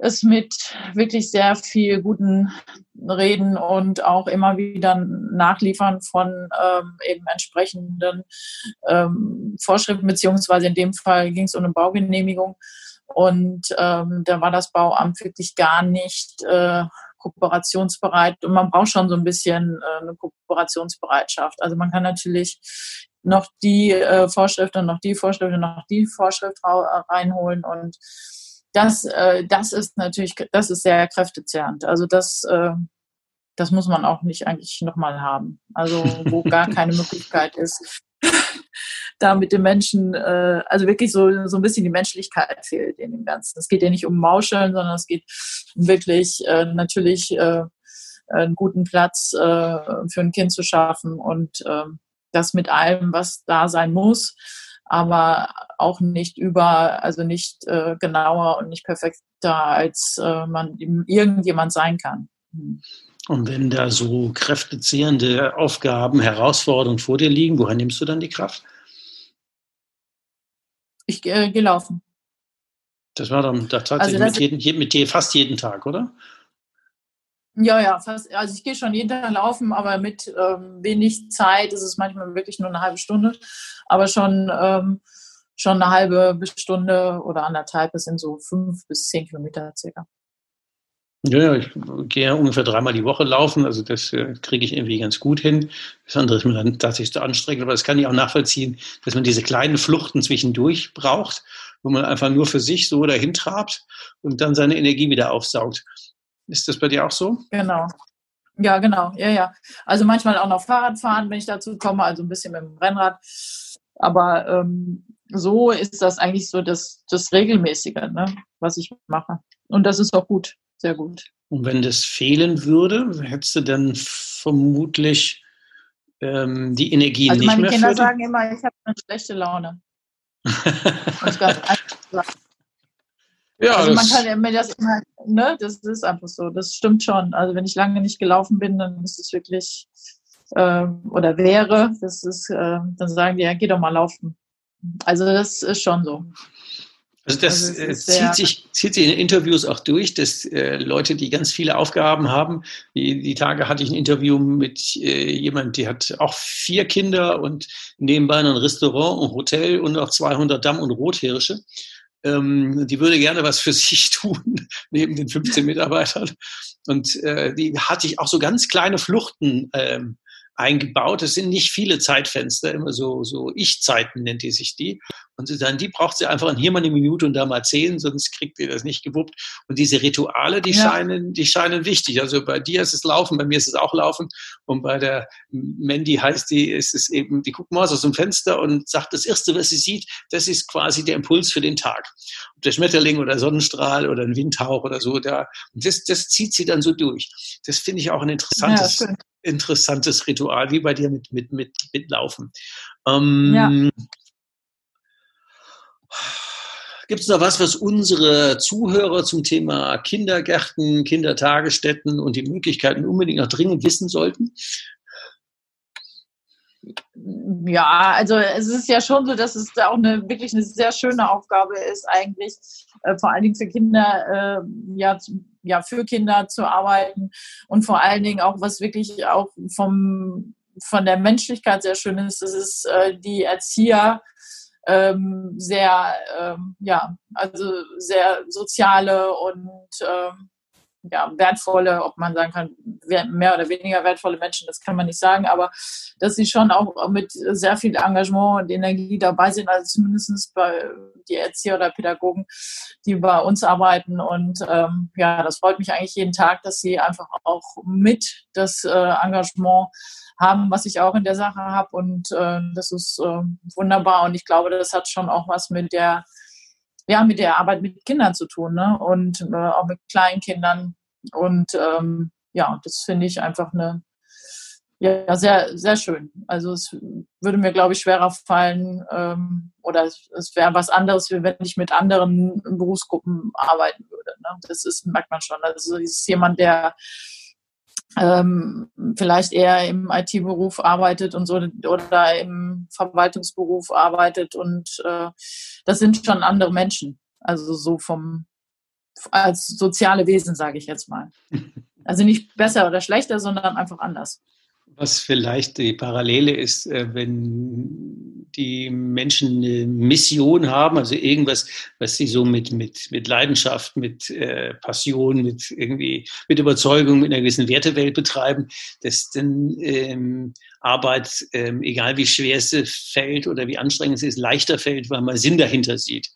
es mit wirklich sehr viel guten Reden und auch immer wieder Nachliefern von ähm, eben entsprechenden ähm, Vorschriften, beziehungsweise in dem Fall ging es um eine Baugenehmigung. Und ähm, da war das Bauamt wirklich gar nicht äh, kooperationsbereit und man braucht schon so ein bisschen äh, eine Kooperationsbereitschaft. Also man kann natürlich noch die äh, Vorschrift und noch die Vorschrift und noch die Vorschrift reinholen und das, äh, das ist natürlich, das ist sehr kräftezehrend. Also das, äh, das muss man auch nicht eigentlich nochmal haben. Also wo gar keine Möglichkeit ist, da mit den Menschen, äh, also wirklich so, so ein bisschen die Menschlichkeit fehlt in dem Ganzen. Es geht ja nicht um Mauscheln, sondern es geht um wirklich äh, natürlich äh, einen guten Platz äh, für ein Kind zu schaffen und äh, das mit allem, was da sein muss aber auch nicht über, also nicht äh, genauer und nicht perfekter, als äh, man irgendjemand sein kann. Hm. Und wenn da so kräftezehrende Aufgaben, Herausforderungen vor dir liegen, woher nimmst du dann die Kraft? Ich äh, gehe laufen. Das war dann tatsächlich also mit, jeden, mit fast jeden Tag, oder? Ja, ja, fast. Also ich gehe schon jeden Tag laufen, aber mit ähm, wenig Zeit ist es manchmal wirklich nur eine halbe Stunde. Aber schon, ähm, schon eine halbe Stunde oder anderthalb, das sind so fünf bis zehn Kilometer circa. Ja, ja, ich gehe ungefähr dreimal die Woche laufen, also das äh, kriege ich irgendwie ganz gut hin. Das andere ist mir dann tatsächlich zu anstrengend, aber das kann ich auch nachvollziehen, dass man diese kleinen Fluchten zwischendurch braucht, wo man einfach nur für sich so dahin trabt und dann seine Energie wieder aufsaugt. Ist das bei dir auch so? Genau. Ja, genau. Ja, ja. Also manchmal auch noch Fahrrad fahren, wenn ich dazu komme, also ein bisschen mit dem Rennrad. Aber ähm, so ist das eigentlich so das, das Regelmäßige, ne, was ich mache. Und das ist auch gut, sehr gut. Und wenn das fehlen würde, hättest du dann vermutlich ähm, die Energie also nicht mehr Meine Kinder sagen immer, ich habe eine schlechte Laune. Und ganz einfach ja, also man kann ja mir das immer, ne, das ist einfach so, das stimmt schon. Also wenn ich lange nicht gelaufen bin, dann ist es wirklich, äh, oder wäre, das ist, äh, dann sagen die, ja, geh doch mal laufen. Also das ist schon so. Also das, also äh, zieht, sich, zieht sich in Interviews auch durch, dass äh, Leute, die ganz viele Aufgaben haben, die, die Tage hatte ich ein Interview mit äh, jemand, die hat auch vier Kinder und nebenbei ein Restaurant, ein Hotel und noch 200 Damm- und Rothirsche ähm, die würde gerne was für sich tun, neben den 15 Mitarbeitern. Und äh, die hatte ich auch so ganz kleine Fluchten ähm, eingebaut. Es sind nicht viele Zeitfenster, immer so, so Ich-Zeiten nennt die sich die. Und sie sagen, die braucht sie einfach hier mal eine Minute und da mal zehn, sonst kriegt ihr das nicht gewuppt. Und diese Rituale, die ja. scheinen, die scheinen wichtig. Also bei dir ist es Laufen, bei mir ist es auch Laufen. Und bei der Mandy heißt die, ist es eben, die guckt mal aus dem Fenster und sagt, das Erste, was sie sieht, das ist quasi der Impuls für den Tag. Ob der Schmetterling oder Sonnenstrahl oder ein Windhauch oder so, da, das, das zieht sie dann so durch. Das finde ich auch ein interessantes, ja, interessantes Ritual, wie bei dir mit, mit, mit, mit Laufen. Ähm, ja. Gibt es noch was, was unsere Zuhörer zum Thema Kindergärten, Kindertagesstätten und die Möglichkeiten unbedingt noch dringend wissen sollten? Ja, also es ist ja schon so, dass es da auch eine wirklich eine sehr schöne Aufgabe ist, eigentlich äh, vor allen Dingen für Kinder, äh, ja, ja, für Kinder zu arbeiten und vor allen Dingen auch, was wirklich auch vom, von der Menschlichkeit sehr schön ist, das ist äh, die Erzieher ähm, sehr, ähm, ja, also sehr soziale und ähm, ja, wertvolle, ob man sagen kann, mehr oder weniger wertvolle Menschen, das kann man nicht sagen, aber dass sie schon auch mit sehr viel Engagement und Energie dabei sind, also zumindest bei die Erzieher oder Pädagogen, die bei uns arbeiten. Und ähm, ja, das freut mich eigentlich jeden Tag, dass sie einfach auch mit das äh, Engagement haben, was ich auch in der Sache habe. Und äh, das ist äh, wunderbar. Und ich glaube, das hat schon auch was mit der ja, mit der Arbeit mit Kindern zu tun ne? und äh, auch mit kleinen Kindern. Und ähm, ja, das finde ich einfach eine, ja, sehr, sehr schön. Also es würde mir, glaube ich, schwerer fallen ähm, oder es, es wäre was anderes, wenn ich mit anderen Berufsgruppen arbeiten würde. Ne? Das ist, merkt man schon. Also es ist jemand, der ähm, vielleicht eher im IT-Beruf arbeitet und so oder im Verwaltungsberuf arbeitet und äh, das sind schon andere Menschen. Also so vom als soziale Wesen, sage ich jetzt mal. Also nicht besser oder schlechter, sondern einfach anders. Was vielleicht die Parallele ist, äh, wenn die Menschen eine Mission haben, also irgendwas, was sie so mit, mit, mit Leidenschaft, mit äh, Passion, mit irgendwie, mit Überzeugung, mit einer gewissen Wertewelt betreiben, dass dann ähm, Arbeit, ähm, egal wie schwer es fällt oder wie anstrengend es ist, leichter fällt, weil man Sinn dahinter sieht.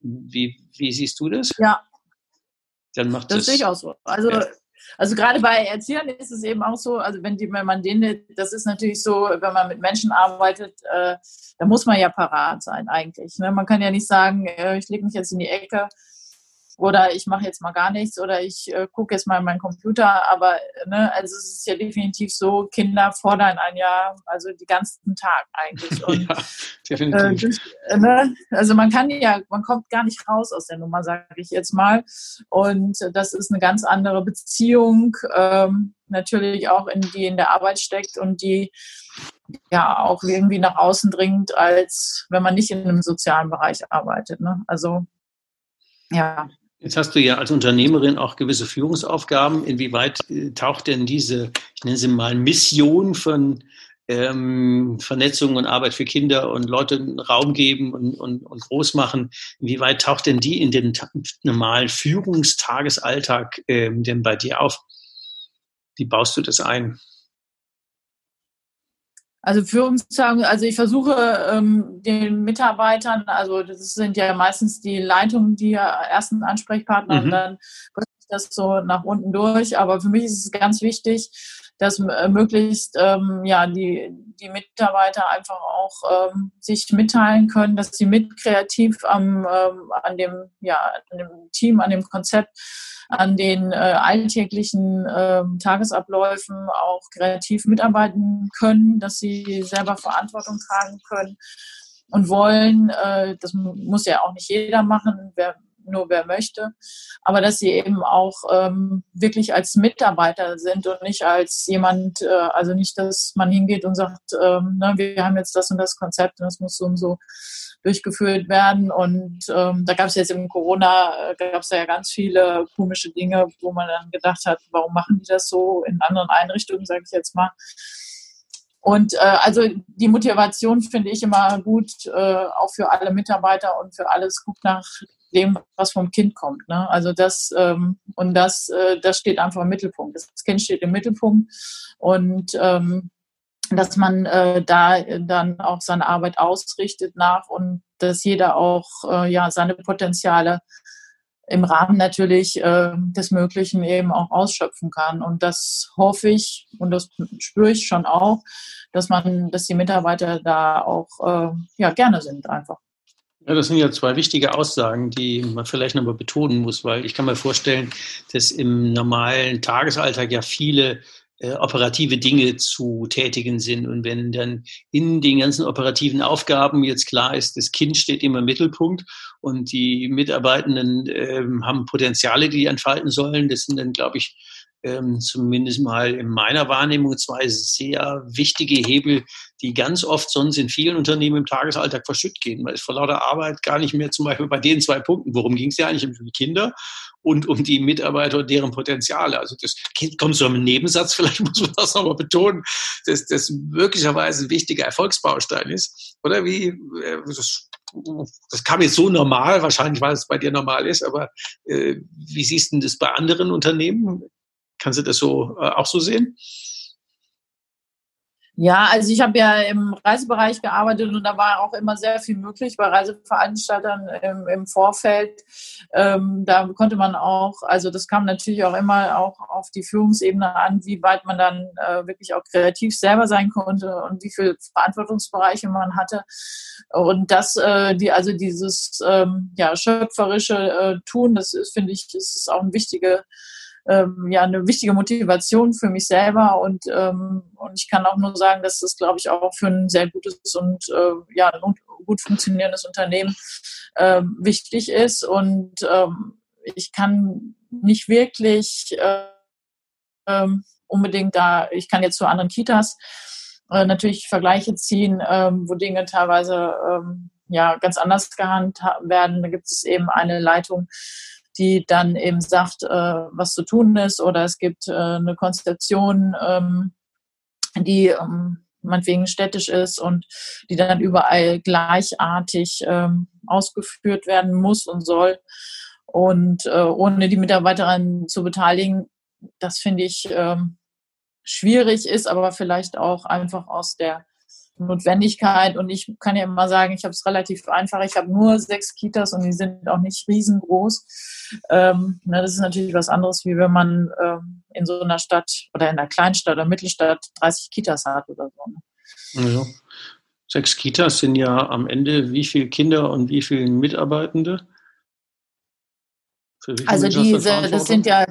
Wie, wie siehst du das? Ja. Dann macht das. Das sehe ich auch so. Also ja. Also gerade bei Erziehern ist es eben auch so, also wenn, die, wenn man denen, das ist natürlich so, wenn man mit Menschen arbeitet, äh, da muss man ja parat sein eigentlich. Ne? Man kann ja nicht sagen, äh, ich lege mich jetzt in die Ecke oder ich mache jetzt mal gar nichts oder ich äh, gucke jetzt mal in meinen Computer. Aber ne, also es ist ja definitiv so, Kinder fordern ein Jahr, also den ganzen Tag eigentlich. Und, ja, definitiv. Äh, ne, also man kann ja, man kommt gar nicht raus aus der Nummer, sage ich jetzt mal. Und das ist eine ganz andere Beziehung, ähm, natürlich auch in die in der Arbeit steckt und die ja auch irgendwie nach außen dringt, als wenn man nicht in einem sozialen Bereich arbeitet. Ne? Also ja. Jetzt hast du ja als Unternehmerin auch gewisse Führungsaufgaben. Inwieweit äh, taucht denn diese, ich nenne sie mal, Mission von ähm, Vernetzung und Arbeit für Kinder und Leute Raum geben und, und, und groß machen, inwieweit taucht denn die in den normalen Führungstagesalltag ähm, denn bei dir auf? Wie baust du das ein? Also Führungstagen, also ich versuche ähm, den Mitarbeitern, also das sind ja meistens die Leitungen, die ja ersten Ansprechpartner mhm. und dann das so nach unten durch. Aber für mich ist es ganz wichtig, dass äh, möglichst ähm, ja die die Mitarbeiter einfach auch ähm, sich mitteilen können, dass sie mit kreativ am ähm, an dem ja an dem Team, an dem Konzept an den äh, alltäglichen äh, Tagesabläufen auch kreativ mitarbeiten können, dass sie selber Verantwortung tragen können und wollen. Äh, das muss ja auch nicht jeder machen, wer, nur wer möchte, aber dass sie eben auch ähm, wirklich als Mitarbeiter sind und nicht als jemand, äh, also nicht, dass man hingeht und sagt, ähm, ne, wir haben jetzt das und das Konzept und das muss so und so durchgeführt werden. Und ähm, da gab es jetzt im Corona, äh, gab es ja ganz viele komische Dinge, wo man dann gedacht hat, warum machen die das so in anderen Einrichtungen, sage ich jetzt mal. Und äh, also die Motivation finde ich immer gut, äh, auch für alle Mitarbeiter und für alles gut nach dem, was vom Kind kommt. Ne? Also das ähm, und das, äh, das steht einfach im Mittelpunkt. Das Kind steht im Mittelpunkt und ähm, dass man äh, da dann auch seine Arbeit ausrichtet nach und dass jeder auch äh, ja seine Potenziale im Rahmen natürlich äh, des Möglichen eben auch ausschöpfen kann. Und das hoffe ich und das spüre ich schon auch, dass man, dass die Mitarbeiter da auch äh, ja gerne sind einfach. Ja, das sind ja zwei wichtige Aussagen, die man vielleicht nochmal betonen muss, weil ich kann mir vorstellen, dass im normalen Tagesalltag ja viele äh, operative Dinge zu tätigen sind. Und wenn dann in den ganzen operativen Aufgaben jetzt klar ist, das Kind steht immer im Mittelpunkt und die Mitarbeitenden äh, haben Potenziale, die entfalten sollen, das sind dann, glaube ich, ähm, zumindest mal in meiner Wahrnehmung zwei sehr wichtige Hebel, die ganz oft sonst in vielen Unternehmen im Tagesalltag verschütt gehen, weil es vor lauter Arbeit gar nicht mehr zum Beispiel bei den zwei Punkten, worum ging es ja eigentlich um die Kinder und um die Mitarbeiter und deren Potenziale. Also das kommt so im Nebensatz, vielleicht muss man das nochmal betonen, dass das möglicherweise ein wichtiger Erfolgsbaustein ist. Oder wie, äh, das, das kam jetzt so normal, wahrscheinlich weil es bei dir normal ist, aber äh, wie siehst du das bei anderen Unternehmen? Kannst du das so äh, auch so sehen? Ja, also ich habe ja im Reisebereich gearbeitet und da war auch immer sehr viel möglich bei Reiseveranstaltern im, im Vorfeld. Ähm, da konnte man auch, also das kam natürlich auch immer auch auf die Führungsebene an, wie weit man dann äh, wirklich auch kreativ selber sein konnte und wie viele Verantwortungsbereiche man hatte. Und das, äh, die, also dieses ähm, ja, schöpferische äh, Tun, das ist, finde ich, ist auch ein wichtiger ähm, ja eine wichtige Motivation für mich selber und, ähm, und ich kann auch nur sagen, dass das, glaube ich, auch für ein sehr gutes und äh, ja, gut funktionierendes Unternehmen äh, wichtig ist. Und ähm, ich kann nicht wirklich äh, ähm, unbedingt da, ich kann jetzt zu anderen Kitas äh, natürlich Vergleiche ziehen, ähm, wo Dinge teilweise ähm, ja ganz anders gehandhabt werden. Da gibt es eben eine Leitung, die dann eben sagt, äh, was zu tun ist, oder es gibt äh, eine Konstellation, ähm, die ähm, meinetwegen städtisch ist und die dann überall gleichartig ähm, ausgeführt werden muss und soll. Und äh, ohne die Mitarbeiterin zu beteiligen, das finde ich ähm, schwierig ist, aber vielleicht auch einfach aus der Notwendigkeit. Und ich kann ja immer sagen, ich habe es relativ einfach. Ich habe nur sechs Kitas und die sind auch nicht riesengroß. Ähm, na, das ist natürlich was anderes, wie wenn man ähm, in so einer Stadt oder in einer Kleinstadt oder Mittelstadt 30 Kitas hat oder so. Ne? Ja. Sechs Kitas sind ja am Ende wie viele Kinder und wie viele Mitarbeitende? also diese, das sind ja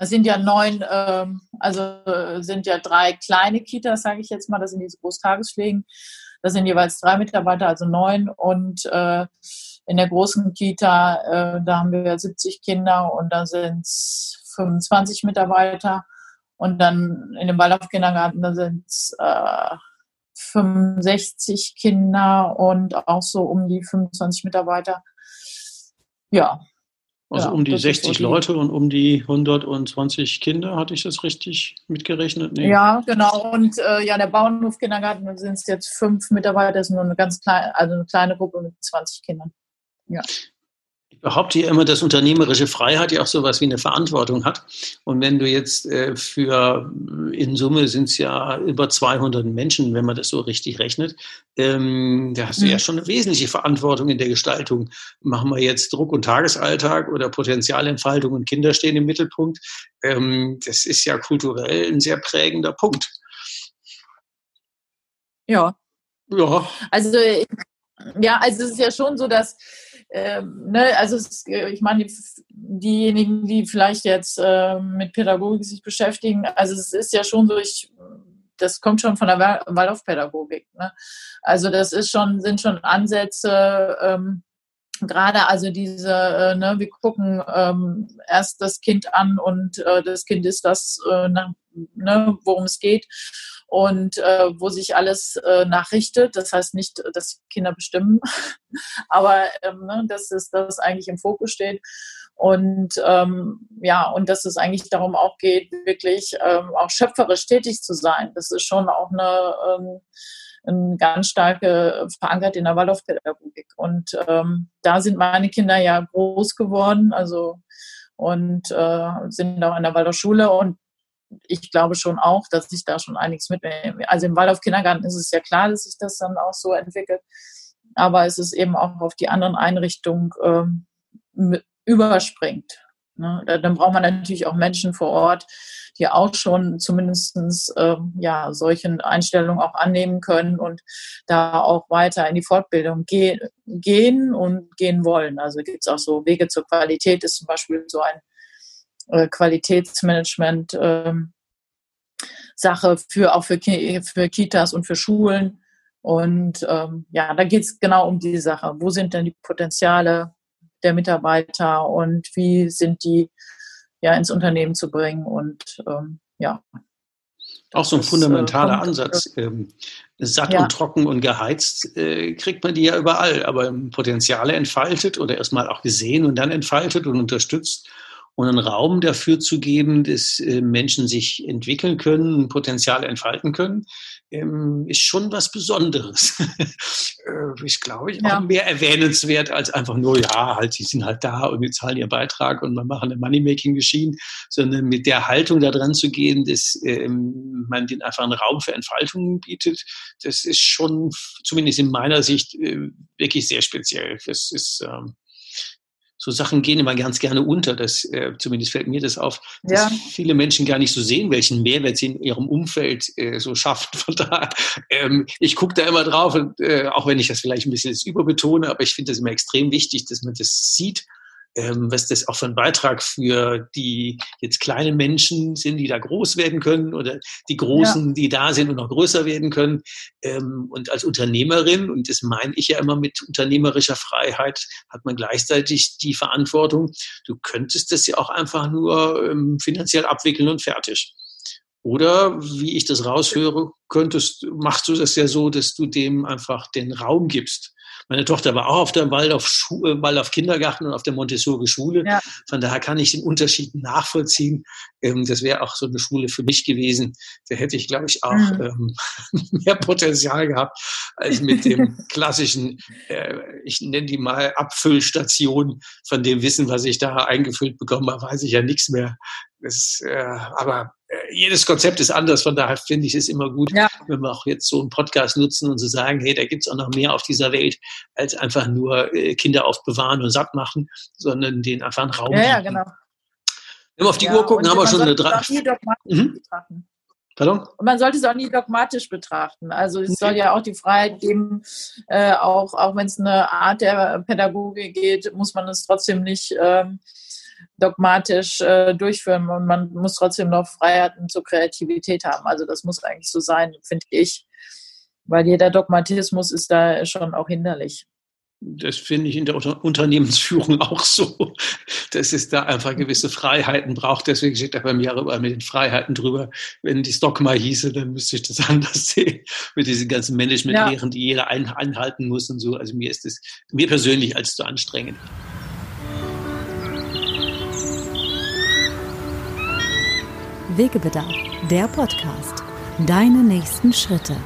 es sind ja neun, ähm, also sind ja drei kleine Kitas, sage ich jetzt mal, das sind diese Großtagespflegen. Das sind jeweils drei Mitarbeiter, also neun. Und äh, in der großen Kita, äh, da haben wir 70 Kinder und da sind es 25 Mitarbeiter. Und dann in dem Waldorf-Kindergarten, da sind es äh, 65 Kinder und auch so um die 25 Mitarbeiter. Ja, also ja, um die 60 Leute und um die 120 Kinder, hatte ich das richtig mitgerechnet? Nee. Ja, genau. Und äh, ja, der Bauernhof-Kindergarten sind es jetzt fünf Mitarbeiter, das ist nur eine ganz kleine, also eine kleine Gruppe mit 20 Kindern. Ja behaupte ja immer, dass unternehmerische Freiheit ja auch sowas wie eine Verantwortung hat. Und wenn du jetzt äh, für, in Summe sind es ja über 200 Menschen, wenn man das so richtig rechnet, ähm, da hast du mhm. ja schon eine wesentliche Verantwortung in der Gestaltung. Machen wir jetzt Druck- und Tagesalltag oder Potenzialentfaltung und Kinder stehen im Mittelpunkt. Ähm, das ist ja kulturell ein sehr prägender Punkt. Ja. Ja. Also, ja, also es ist ja schon so, dass ähm, ne, also es, ich meine, die, diejenigen, die vielleicht jetzt äh, mit Pädagogik sich beschäftigen, also es ist ja schon so, ich, das kommt schon von der Waldorfpädagogik. Ne? Also das ist schon, sind schon Ansätze, ähm, gerade also diese, äh, ne, wir gucken ähm, erst das Kind an und äh, das Kind ist das, äh, ne, worum es geht und äh, wo sich alles äh, nachrichtet. Das heißt nicht, dass Kinder bestimmen, aber ähm, ne, dass es das eigentlich im Fokus steht. Und ähm, ja, und dass es eigentlich darum auch geht, wirklich ähm, auch schöpferisch tätig zu sein. Das ist schon auch eine, ähm, eine ganz starke verankert in der Waldorfpädagogik. Und ähm, da sind meine Kinder ja groß geworden, also und äh, sind auch in der Waldorfschule und ich glaube schon auch, dass ich da schon einiges mitnehme. Also im Waldorf Kindergarten ist es ja klar, dass sich das dann auch so entwickelt. Aber es ist eben auch auf die anderen Einrichtungen ähm, überspringt. Ne? Dann braucht man natürlich auch Menschen vor Ort, die auch schon zumindest ähm, ja, solchen Einstellungen auch annehmen können und da auch weiter in die Fortbildung ge gehen und gehen wollen. Also gibt es auch so Wege zur Qualität, ist zum Beispiel so ein äh, Qualitätsmanagement ähm, Sache für auch für, für Kitas und für Schulen. Und ähm, ja, da geht es genau um die Sache. Wo sind denn die Potenziale der Mitarbeiter und wie sind die ja ins Unternehmen zu bringen? Und ähm, ja. Auch so ein fundamentaler ist, äh, Ansatz. Ähm, satt ja. und trocken und geheizt äh, kriegt man die ja überall, aber Potenziale entfaltet oder erstmal auch gesehen und dann entfaltet und unterstützt und einen Raum dafür zu geben, dass äh, Menschen sich entwickeln können, Potenzial entfalten können, ähm, ist schon was Besonderes. äh, ist, glaube ich, auch ja. mehr erwähnenswert als einfach nur, ja, halt, die sind halt da und wir zahlen ihren Beitrag und wir machen eine Money-Making-Machine, sondern mit der Haltung da dran zu gehen, dass ähm, man den einfach einen Raum für Entfaltung bietet, das ist schon, zumindest in meiner Sicht, äh, wirklich sehr speziell. Das ist, ähm, so Sachen gehen immer ganz gerne unter. Das, äh, zumindest fällt mir das auf, dass ja. viele Menschen gar nicht so sehen, welchen Mehrwert sie in ihrem Umfeld äh, so schaffen. Von daher, ähm, ich gucke da immer drauf, und, äh, auch wenn ich das vielleicht ein bisschen überbetone, aber ich finde das immer extrem wichtig, dass man das sieht was das auch für ein Beitrag für die jetzt kleinen Menschen sind, die da groß werden können oder die Großen, ja. die da sind und noch größer werden können. Ähm, und als Unternehmerin, und das meine ich ja immer mit unternehmerischer Freiheit, hat man gleichzeitig die Verantwortung, du könntest das ja auch einfach nur ähm, finanziell abwickeln und fertig. Oder wie ich das raushöre, könntest, machst du das ja so, dass du dem einfach den Raum gibst. Meine Tochter war auch auf der Waldorf, äh, Waldorf Kindergarten und auf der Montessori Schule. Ja. Von daher kann ich den Unterschied nachvollziehen. Ähm, das wäre auch so eine Schule für mich gewesen. Da hätte ich, glaube ich, auch mhm. ähm, mehr Potenzial gehabt als mit dem klassischen, äh, ich nenne die mal Abfüllstation von dem Wissen, was ich da eingefüllt bekommen habe, weiß ich ja nichts mehr. Das, äh, aber äh, jedes Konzept ist anders, von daher finde ich es immer gut, ja. wenn wir auch jetzt so einen Podcast nutzen und zu so sagen, hey, da gibt es auch noch mehr auf dieser Welt, als einfach nur äh, Kinder aufbewahren und satt machen, sondern den einfach einen Raum Ja, ja genau. Wenn wir auf die ja, Uhr gucken, haben wir schon eine drei. Mhm. Pardon? Und man sollte es auch nie dogmatisch betrachten. Also es soll ja auch die Freiheit geben, äh, auch, auch wenn es eine Art der Pädagogik geht, muss man es trotzdem nicht ähm, dogmatisch äh, durchführen und man muss trotzdem noch Freiheiten zur Kreativität haben. Also das muss eigentlich so sein, finde ich, weil jeder Dogmatismus ist da schon auch hinderlich. Das finde ich in der Unternehmensführung auch so, dass es da einfach gewisse Freiheiten braucht. Deswegen steht da bei mir auch mit den Freiheiten drüber. Wenn die Stock hieße, dann müsste ich das anders sehen. Mit diesen ganzen Management-Lehren, ja. die jeder einhalten muss und so. Also mir ist es, mir persönlich als zu anstrengend. Wegebedarf, der Podcast. Deine nächsten Schritte.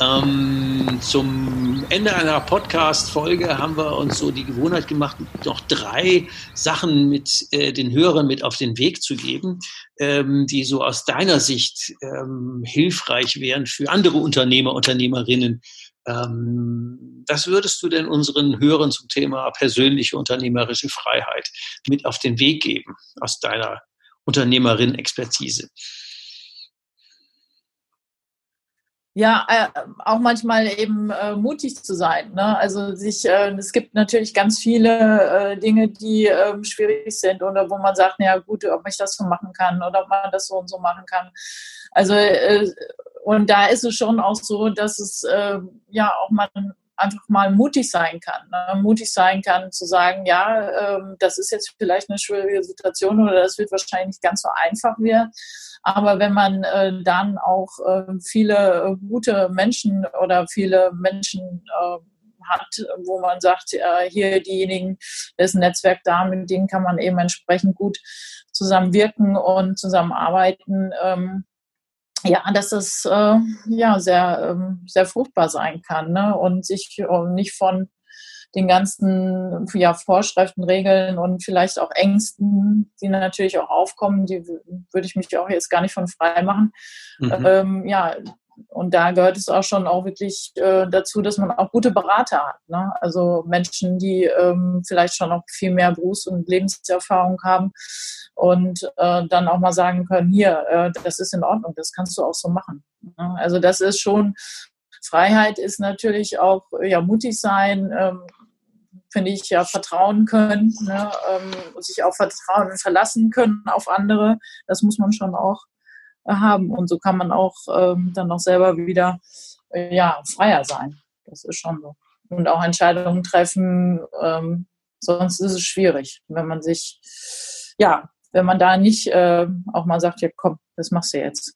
Ähm, zum Ende einer Podcast-Folge haben wir uns so die Gewohnheit gemacht, noch drei Sachen mit äh, den Hörern mit auf den Weg zu geben, ähm, die so aus deiner Sicht ähm, hilfreich wären für andere Unternehmer, Unternehmerinnen, ähm, was würdest du denn unseren Hörern zum Thema persönliche unternehmerische Freiheit mit auf den Weg geben aus deiner Unternehmerin-Expertise? Ja, äh, auch manchmal eben äh, mutig zu sein. Ne? Also sich, äh, es gibt natürlich ganz viele äh, Dinge, die ähm, schwierig sind oder wo man sagt, na ja gut, ob ich das so machen kann oder ob man das so und so machen kann. Also äh, und da ist es schon auch so, dass es äh, ja auch mal einfach mal mutig sein kann. Ne? Mutig sein kann zu sagen, ja, ähm, das ist jetzt vielleicht eine schwierige Situation oder das wird wahrscheinlich nicht ganz so einfach werden. Aber wenn man äh, dann auch äh, viele gute Menschen oder viele Menschen äh, hat, wo man sagt, hier diejenigen, das Netzwerk da, mit denen kann man eben entsprechend gut zusammenwirken und zusammenarbeiten. Ähm, ja, dass das äh, ja sehr, ähm, sehr fruchtbar sein kann ne? und sich äh, nicht von den ganzen ja, Vorschriften, Regeln und vielleicht auch Ängsten, die natürlich auch aufkommen, die würde ich mich auch jetzt gar nicht von frei machen. Mhm. Ähm, ja, und da gehört es auch schon auch wirklich äh, dazu, dass man auch gute Berater hat. Ne? Also Menschen, die ähm, vielleicht schon noch viel mehr Berufs- und Lebenserfahrung haben und äh, dann auch mal sagen können, hier, äh, das ist in Ordnung, das kannst du auch so machen. Ne? Also das ist schon, Freiheit ist natürlich auch ja, mutig sein, ähm, finde ich, ja, vertrauen können, ne? ähm, sich auch vertrauen und verlassen können auf andere. Das muss man schon auch haben. Und so kann man auch ähm, dann noch selber wieder äh, ja, freier sein. Das ist schon so. Und auch Entscheidungen treffen, ähm, sonst ist es schwierig, wenn man sich, ja, wenn man da nicht äh, auch mal sagt, ja komm, das machst du jetzt.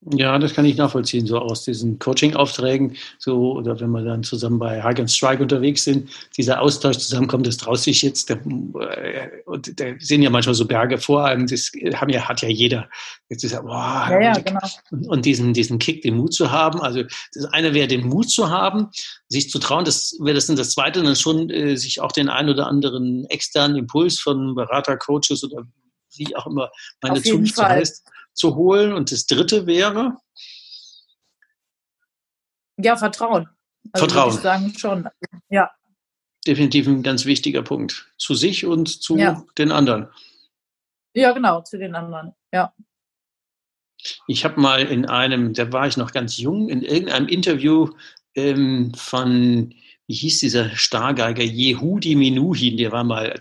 Ja, das kann ich nachvollziehen, so aus diesen Coaching-Aufträgen, so, oder wenn wir dann zusammen bei Hug and Strike unterwegs sind, dieser Austausch zusammenkommt, das traut sich jetzt, der, äh, und da sind ja manchmal so Berge vor einem, das haben ja, hat ja jeder. Jetzt ist ja, boah, ja, ja, genau. und, und diesen, diesen Kick, den Mut zu haben, also das eine wäre, den Mut zu haben, sich zu trauen, das wäre das dann das zweite, dann schon äh, sich auch den ein oder anderen externen Impuls von Berater, Coaches oder wie auch immer meine Zunft heißt, zu holen. Und das dritte wäre? Ja, Vertrauen. Also Vertrauen. Ich sagen schon. Ja. Definitiv ein ganz wichtiger Punkt. Zu sich und zu ja. den anderen. Ja, genau, zu den anderen. Ja. Ich habe mal in einem, da war ich noch ganz jung, in irgendeinem Interview ähm, von wie hieß dieser Stargeiger, Yehudi Menuhin, der war mal,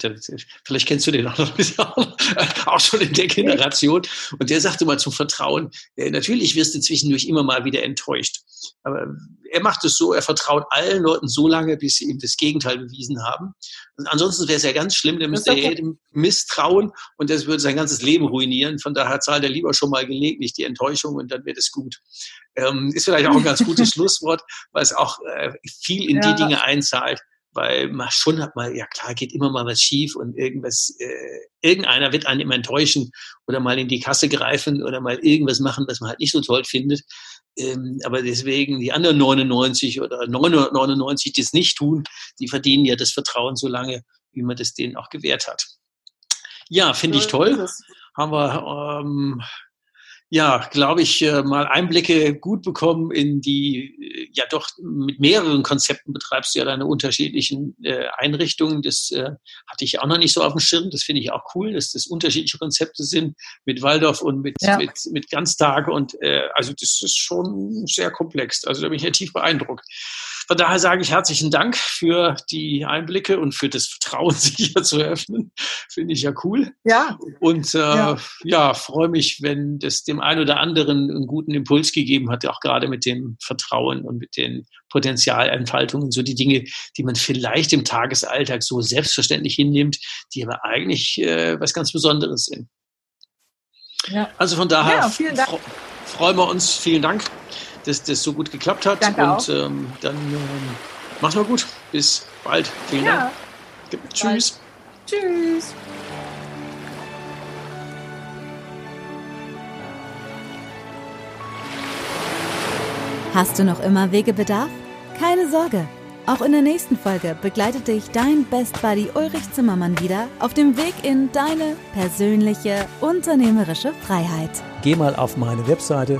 vielleicht kennst du den auch noch, auch schon in der Generation. Und der sagte mal zum Vertrauen, äh, natürlich wirst du zwischendurch immer mal wieder enttäuscht. Aber er macht es so, er vertraut allen Leuten so lange, bis sie ihm das Gegenteil bewiesen haben. Und ansonsten wäre es ja ganz schlimm, der müsste er jedem misstrauen und das würde sein ganzes Leben ruinieren. Von daher zahlt er lieber schon mal gelegentlich die Enttäuschung und dann wird es gut. Ähm, ist vielleicht auch ein ganz gutes Schlusswort, weil es auch äh, viel in ja. die Dinge einzahlt, weil man schon hat mal, ja klar, geht immer mal was schief und irgendwas, äh, irgendeiner wird einen immer enttäuschen oder mal in die Kasse greifen oder mal irgendwas machen, was man halt nicht so toll findet. Ähm, aber deswegen die anderen 99 oder 999, die es nicht tun, die verdienen ja das Vertrauen so lange, wie man das denen auch gewährt hat. Ja, finde ich toll. Haben wir ähm, ja, glaube ich, äh, mal Einblicke gut bekommen in die, äh, ja doch mit mehreren Konzepten betreibst du ja deine unterschiedlichen äh, Einrichtungen. Das äh, hatte ich auch noch nicht so auf dem Schirm. Das finde ich auch cool, dass das unterschiedliche Konzepte sind mit Waldorf und mit, ja. mit, mit Ganztage. Und äh, also das ist schon sehr komplex. Also da bin ich ja tief beeindruckt. Von daher sage ich herzlichen Dank für die Einblicke und für das Vertrauen, sich hier zu öffnen. Finde ich ja cool. Ja. Und äh, ja, ja freue mich, wenn das dem einen oder anderen einen guten Impuls gegeben hat, auch gerade mit dem Vertrauen und mit den Potenzialentfaltungen, so die Dinge, die man vielleicht im Tagesalltag so selbstverständlich hinnimmt, die aber eigentlich äh, was ganz Besonderes sind. Ja. Also von daher ja, freuen wir uns. Vielen Dank dass das so gut geklappt hat. Danke und ähm, dann ähm, mach's mal gut. Bis bald. Vielen ja. Dank. Tschüss. Tschüss. Hast du noch immer Wegebedarf? Keine Sorge. Auch in der nächsten Folge begleitet dich dein Best Buddy Ulrich Zimmermann wieder auf dem Weg in deine persönliche unternehmerische Freiheit. Geh mal auf meine Webseite